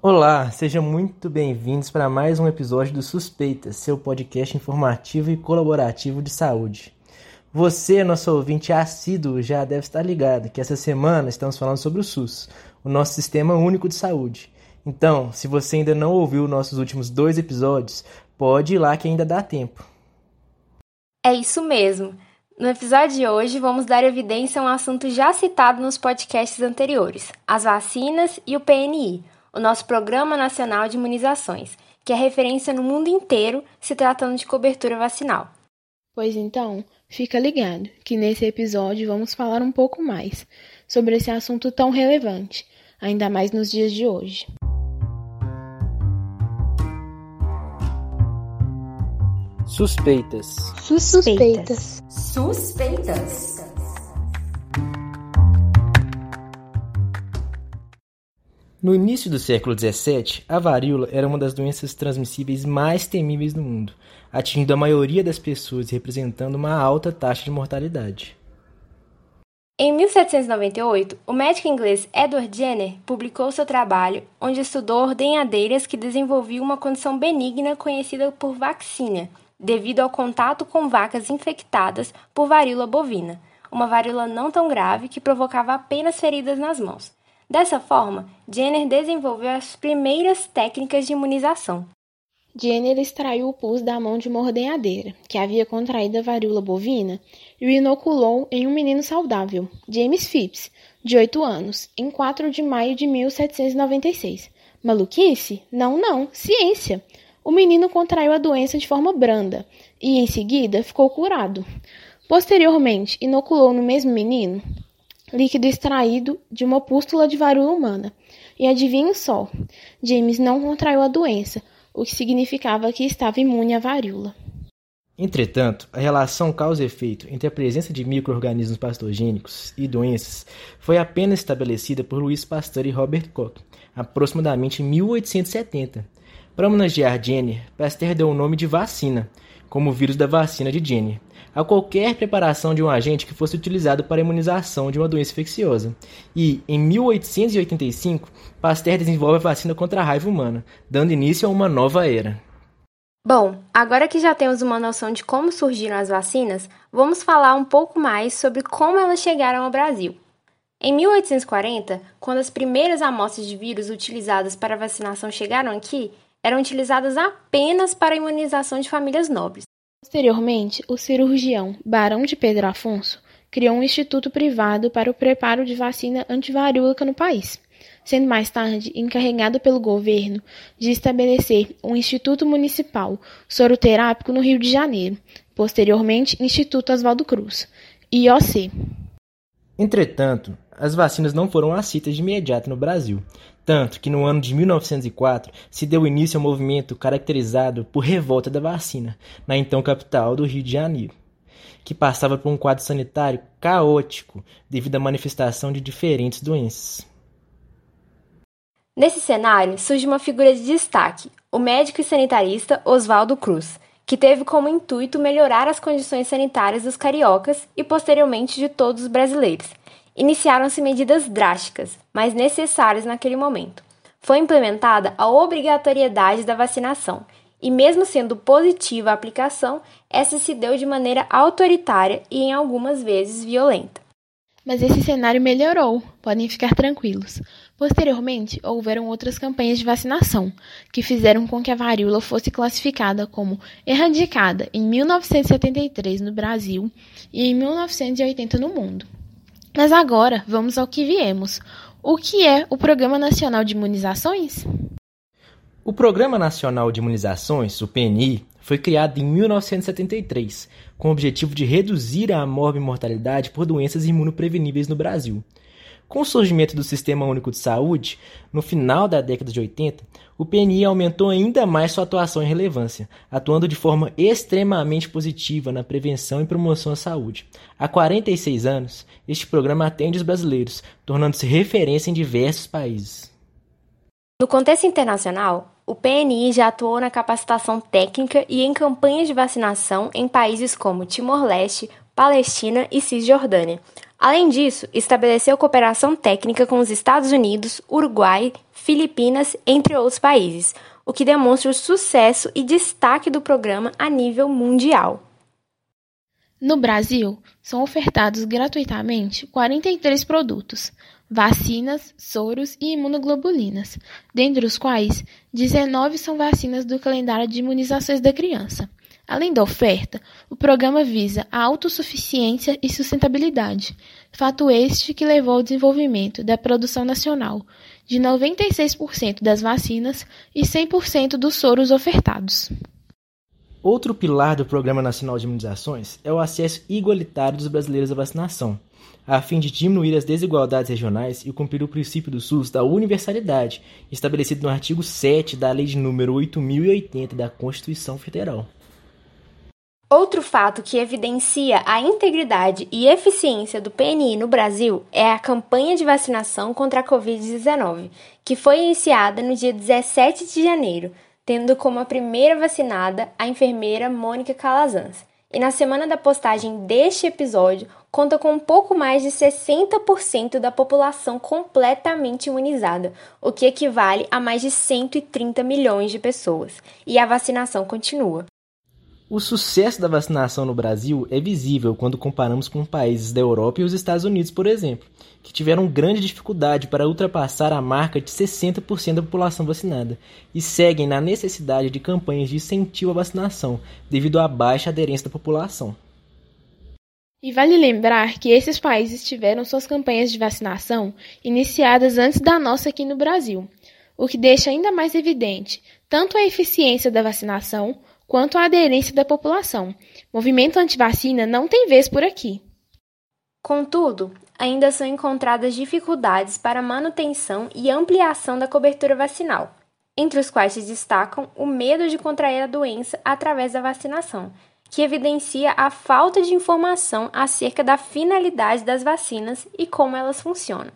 Olá, sejam muito bem-vindos para mais um episódio do Suspeitas, seu podcast informativo e colaborativo de saúde. Você, nosso ouvinte assíduo, já deve estar ligado que essa semana estamos falando sobre o SUS, o nosso Sistema Único de Saúde. Então, se você ainda não ouviu nossos últimos dois episódios, pode ir lá que ainda dá tempo. É isso mesmo. No episódio de hoje, vamos dar evidência a um assunto já citado nos podcasts anteriores: as vacinas e o PNI o nosso Programa Nacional de Imunizações, que é referência no mundo inteiro se tratando de cobertura vacinal. Pois então, fica ligado que nesse episódio vamos falar um pouco mais sobre esse assunto tão relevante, ainda mais nos dias de hoje. Suspeitas. Suspeitas. Suspeitas. No início do século XVII, a varíola era uma das doenças transmissíveis mais temíveis do mundo, atingindo a maioria das pessoas e representando uma alta taxa de mortalidade. Em 1798, o médico inglês Edward Jenner publicou seu trabalho, onde estudou ordenhadeiras que desenvolviam uma condição benigna conhecida por vaccínia, devido ao contato com vacas infectadas por varíola bovina, uma varíola não tão grave que provocava apenas feridas nas mãos. Dessa forma, Jenner desenvolveu as primeiras técnicas de imunização. Jenner extraiu o pus da mão de uma ordenhadeira, que havia contraído a varíola bovina, e o inoculou em um menino saudável, James Phipps, de 8 anos, em 4 de maio de 1796. Maluquice? Não, não, ciência! O menino contraiu a doença de forma branda e, em seguida, ficou curado. Posteriormente, inoculou no mesmo menino líquido extraído de uma pústula de varíola humana. E adivinhe só, James não contraiu a doença, o que significava que estava imune à varíola. Entretanto, a relação causa-efeito entre a presença de microorganismos patogênicos e doenças foi apenas estabelecida por Louis Pasteur e Robert Koch, aproximadamente em 1870. Para homenagear Jenner, Pasteur deu o nome de vacina, como o vírus da vacina de Jenner, a qualquer preparação de um agente que fosse utilizado para a imunização de uma doença infecciosa. E, em 1885, Pasteur desenvolve a vacina contra a raiva humana, dando início a uma nova era. Bom, agora que já temos uma noção de como surgiram as vacinas, vamos falar um pouco mais sobre como elas chegaram ao Brasil. Em 1840, quando as primeiras amostras de vírus utilizadas para vacinação chegaram aqui, eram utilizadas apenas para a imunização de famílias nobres. Posteriormente, o cirurgião Barão de Pedro Afonso criou um instituto privado para o preparo de vacina antivaríolica no país, sendo mais tarde encarregado pelo governo de estabelecer um Instituto Municipal Soroterápico no Rio de Janeiro, posteriormente Instituto Oswaldo Cruz, IOC. Entretanto, as vacinas não foram aceitas de imediato no Brasil, tanto que no ano de 1904 se deu início ao movimento caracterizado por revolta da vacina, na então capital do Rio de Janeiro, que passava por um quadro sanitário caótico devido à manifestação de diferentes doenças. Nesse cenário surge uma figura de destaque, o médico e sanitarista Oswaldo Cruz, que teve como intuito melhorar as condições sanitárias dos cariocas e posteriormente de todos os brasileiros, iniciaram-se medidas drásticas, mas necessárias naquele momento. Foi implementada a obrigatoriedade da vacinação, e mesmo sendo positiva a aplicação, essa se deu de maneira autoritária e em algumas vezes violenta. Mas esse cenário melhorou, podem ficar tranquilos. Posteriormente, houveram outras campanhas de vacinação, que fizeram com que a varíola fosse classificada como erradicada em 1973 no Brasil e em 1980 no mundo. Mas agora, vamos ao que viemos. O que é o Programa Nacional de Imunizações? O Programa Nacional de Imunizações, o PNI, foi criado em 1973, com o objetivo de reduzir a morbimortalidade por doenças imunopreveníveis no Brasil. Com o surgimento do Sistema Único de Saúde, no final da década de 80, o PNI aumentou ainda mais sua atuação e relevância, atuando de forma extremamente positiva na prevenção e promoção à saúde. Há 46 anos, este programa atende os brasileiros, tornando-se referência em diversos países. No contexto internacional, o PNI já atuou na capacitação técnica e em campanhas de vacinação em países como Timor-Leste, Palestina e Cisjordânia. Além disso, estabeleceu cooperação técnica com os Estados Unidos, Uruguai, Filipinas, entre outros países, o que demonstra o sucesso e destaque do programa a nível mundial. No Brasil, são ofertados gratuitamente 43 produtos, vacinas, soros e imunoglobulinas, dentre os quais 19 são vacinas do calendário de imunizações da criança. Além da oferta, o programa visa a autossuficiência e sustentabilidade, fato este que levou ao desenvolvimento da produção nacional de 96% das vacinas e 100% dos soros ofertados. Outro pilar do Programa Nacional de Imunizações é o acesso igualitário dos brasileiros à vacinação, a fim de diminuir as desigualdades regionais e cumprir o princípio do SUS da universalidade, estabelecido no artigo 7 da Lei de número 8080 da Constituição Federal. Outro fato que evidencia a integridade e eficiência do PNI no Brasil é a campanha de vacinação contra a Covid-19, que foi iniciada no dia 17 de janeiro, tendo como a primeira vacinada a enfermeira Mônica Calazans. E na semana da postagem deste episódio, conta com um pouco mais de 60% da população completamente imunizada, o que equivale a mais de 130 milhões de pessoas. E a vacinação continua. O sucesso da vacinação no Brasil é visível quando comparamos com países da Europa e os Estados Unidos, por exemplo, que tiveram grande dificuldade para ultrapassar a marca de 60% da população vacinada e seguem na necessidade de campanhas de incentivo à vacinação devido à baixa aderência da população. E vale lembrar que esses países tiveram suas campanhas de vacinação iniciadas antes da nossa aqui no Brasil, o que deixa ainda mais evidente tanto a eficiência da vacinação quanto à aderência da população. Movimento antivacina não tem vez por aqui. Contudo, ainda são encontradas dificuldades para manutenção e ampliação da cobertura vacinal, entre os quais se destacam o medo de contrair a doença através da vacinação, que evidencia a falta de informação acerca da finalidade das vacinas e como elas funcionam.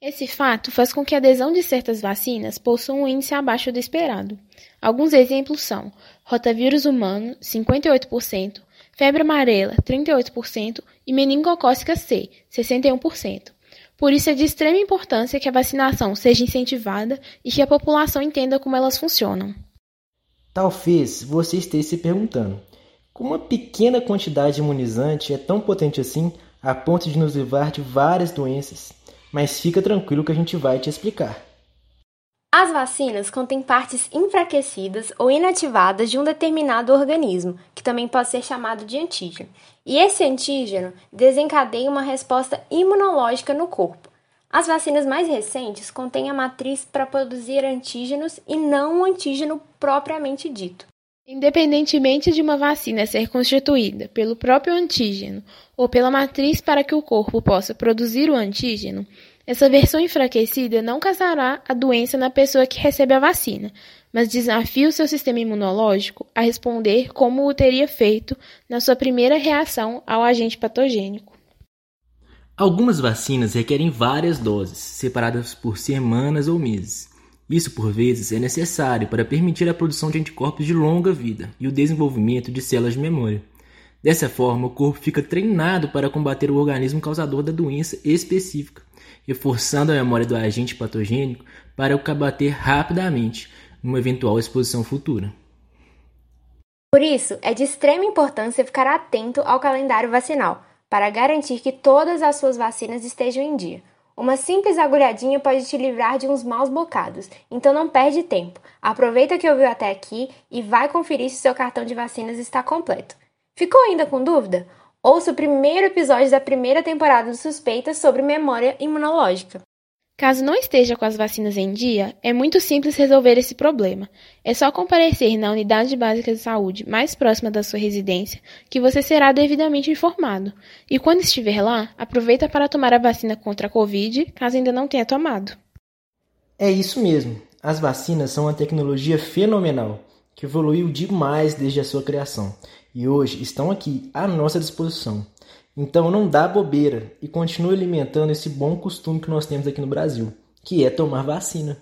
Esse fato faz com que a adesão de certas vacinas possua um índice abaixo do esperado. Alguns exemplos são rotavírus humano, 58%, febre amarela, 38% e meningocócica C, 61%. Por isso é de extrema importância que a vacinação seja incentivada e que a população entenda como elas funcionam. Talvez você esteja se perguntando: como uma pequena quantidade de imunizante é tão potente assim a ponto de nos livrar de várias doenças? mas fica tranquilo que a gente vai te explicar. As vacinas contêm partes enfraquecidas ou inativadas de um determinado organismo, que também pode ser chamado de antígeno. E esse antígeno desencadeia uma resposta imunológica no corpo. As vacinas mais recentes contêm a matriz para produzir antígenos e não o antígeno propriamente dito. Independentemente de uma vacina ser constituída pelo próprio antígeno ou pela matriz para que o corpo possa produzir o antígeno, essa versão enfraquecida não causará a doença na pessoa que recebe a vacina, mas desafia o seu sistema imunológico a responder como o teria feito na sua primeira reação ao agente patogênico. Algumas vacinas requerem várias doses, separadas por semanas ou meses. Isso, por vezes, é necessário para permitir a produção de anticorpos de longa vida e o desenvolvimento de células de memória. Dessa forma, o corpo fica treinado para combater o organismo causador da doença específica, reforçando a memória do agente patogênico para o combater rapidamente numa eventual exposição futura. Por isso, é de extrema importância ficar atento ao calendário vacinal, para garantir que todas as suas vacinas estejam em dia. Uma simples agulhadinha pode te livrar de uns maus bocados, então não perde tempo. Aproveita que ouviu até aqui e vai conferir se seu cartão de vacinas está completo. Ficou ainda com dúvida? Ouça o primeiro episódio da primeira temporada do Suspeitas sobre memória imunológica. Caso não esteja com as vacinas em dia, é muito simples resolver esse problema. É só comparecer na unidade básica de saúde mais próxima da sua residência que você será devidamente informado. E quando estiver lá, aproveita para tomar a vacina contra a Covid, caso ainda não tenha tomado. É isso mesmo. As vacinas são uma tecnologia fenomenal que evoluiu demais desde a sua criação e hoje estão aqui à nossa disposição. Então não dá bobeira e continue alimentando esse bom costume que nós temos aqui no Brasil, que é tomar vacina.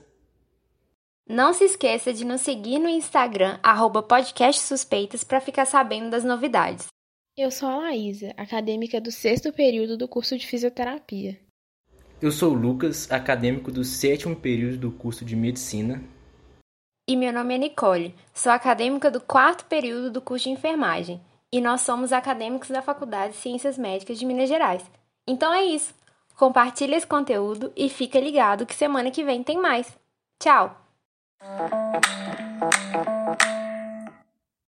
Não se esqueça de nos seguir no Instagram, arroba podcastsuspeitas, para ficar sabendo das novidades. Eu sou a Laísa, acadêmica do sexto período do curso de fisioterapia. Eu sou o Lucas, acadêmico do sétimo período do curso de medicina. E meu nome é Nicole, sou acadêmica do quarto período do curso de enfermagem. E nós somos acadêmicos da Faculdade de Ciências Médicas de Minas Gerais. Então é isso. Compartilha esse conteúdo e fica ligado que semana que vem tem mais. Tchau!